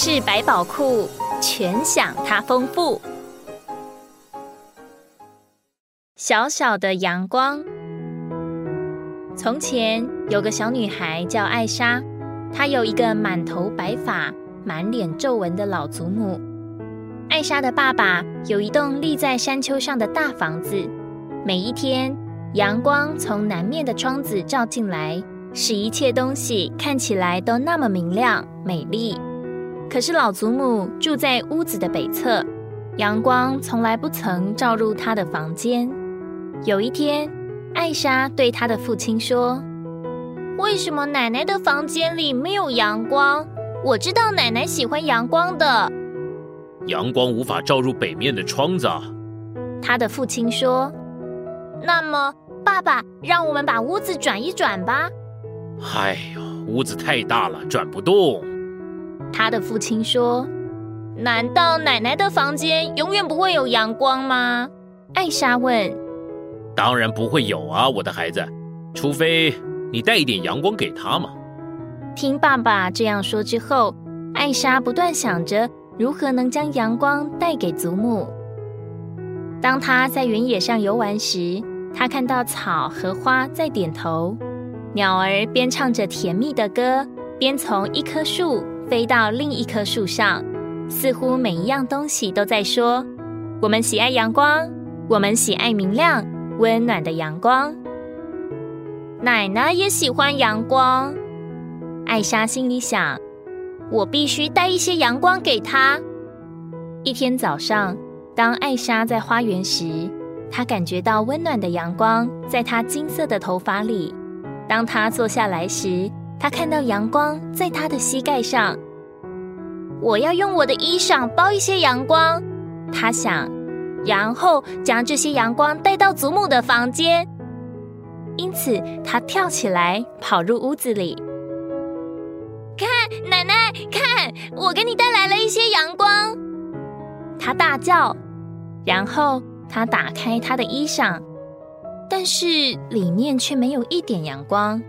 事百宝库，全享它丰富。小小的阳光。从前有个小女孩叫艾莎，她有一个满头白发、满脸皱纹的老祖母。艾莎的爸爸有一栋立在山丘上的大房子，每一天阳光从南面的窗子照进来，使一切东西看起来都那么明亮美丽。可是老祖母住在屋子的北侧，阳光从来不曾照入她的房间。有一天，艾莎对她的父亲说：“为什么奶奶的房间里没有阳光？我知道奶奶喜欢阳光的。”阳光无法照入北面的窗子。他的父亲说：“那么，爸爸，让我们把屋子转一转吧。”哎呦，屋子太大了，转不动。他的父亲说：“难道奶奶的房间永远不会有阳光吗？”艾莎问。“当然不会有啊，我的孩子，除非你带一点阳光给她嘛。”听爸爸这样说之后，艾莎不断想着如何能将阳光带给祖母。当她在原野上游玩时，她看到草和花在点头，鸟儿边唱着甜蜜的歌，边从一棵树。飞到另一棵树上，似乎每一样东西都在说：“我们喜爱阳光，我们喜爱明亮、温暖的阳光。”奶奶也喜欢阳光。艾莎心里想：“我必须带一些阳光给她。”一天早上，当艾莎在花园时，她感觉到温暖的阳光在她金色的头发里。当她坐下来时，他看到阳光在他的膝盖上，我要用我的衣裳包一些阳光。他想，然后将这些阳光带到祖母的房间。因此，他跳起来跑入屋子里，看奶奶，看我给你带来了一些阳光。他大叫，然后他打开他的衣裳，但是里面却没有一点阳光。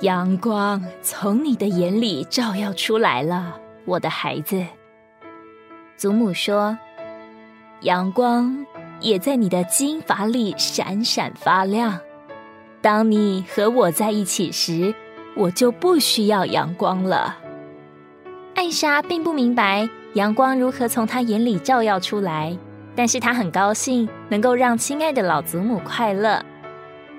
阳光从你的眼里照耀出来了，我的孩子。祖母说：“阳光也在你的金发里闪闪发亮。当你和我在一起时，我就不需要阳光了。”艾莎并不明白阳光如何从她眼里照耀出来，但是她很高兴能够让亲爱的老祖母快乐。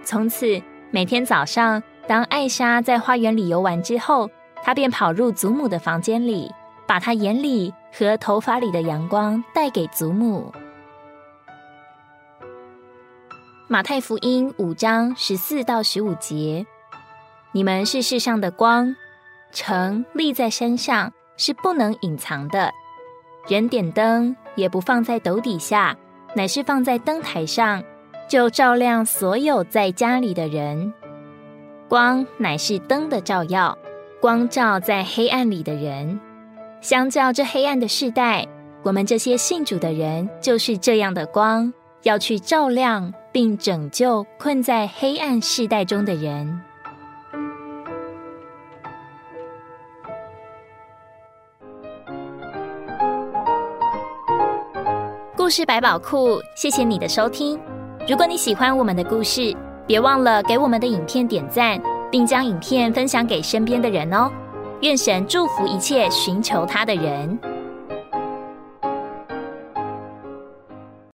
从此，每天早上。当艾莎在花园里游玩之后，她便跑入祖母的房间里，把她眼里和头发里的阳光带给祖母。马太福音五章十四到十五节：你们是世上的光，城立在山上是不能隐藏的。人点灯也不放在斗底下，乃是放在灯台上，就照亮所有在家里的人。光乃是灯的照耀，光照在黑暗里的人。相较这黑暗的世代，我们这些信主的人就是这样的光，要去照亮并拯救困在黑暗世代中的人。故事百宝库，谢谢你的收听。如果你喜欢我们的故事，别忘了给我们的影片点赞，并将影片分享给身边的人哦。愿神祝福一切寻求他的人。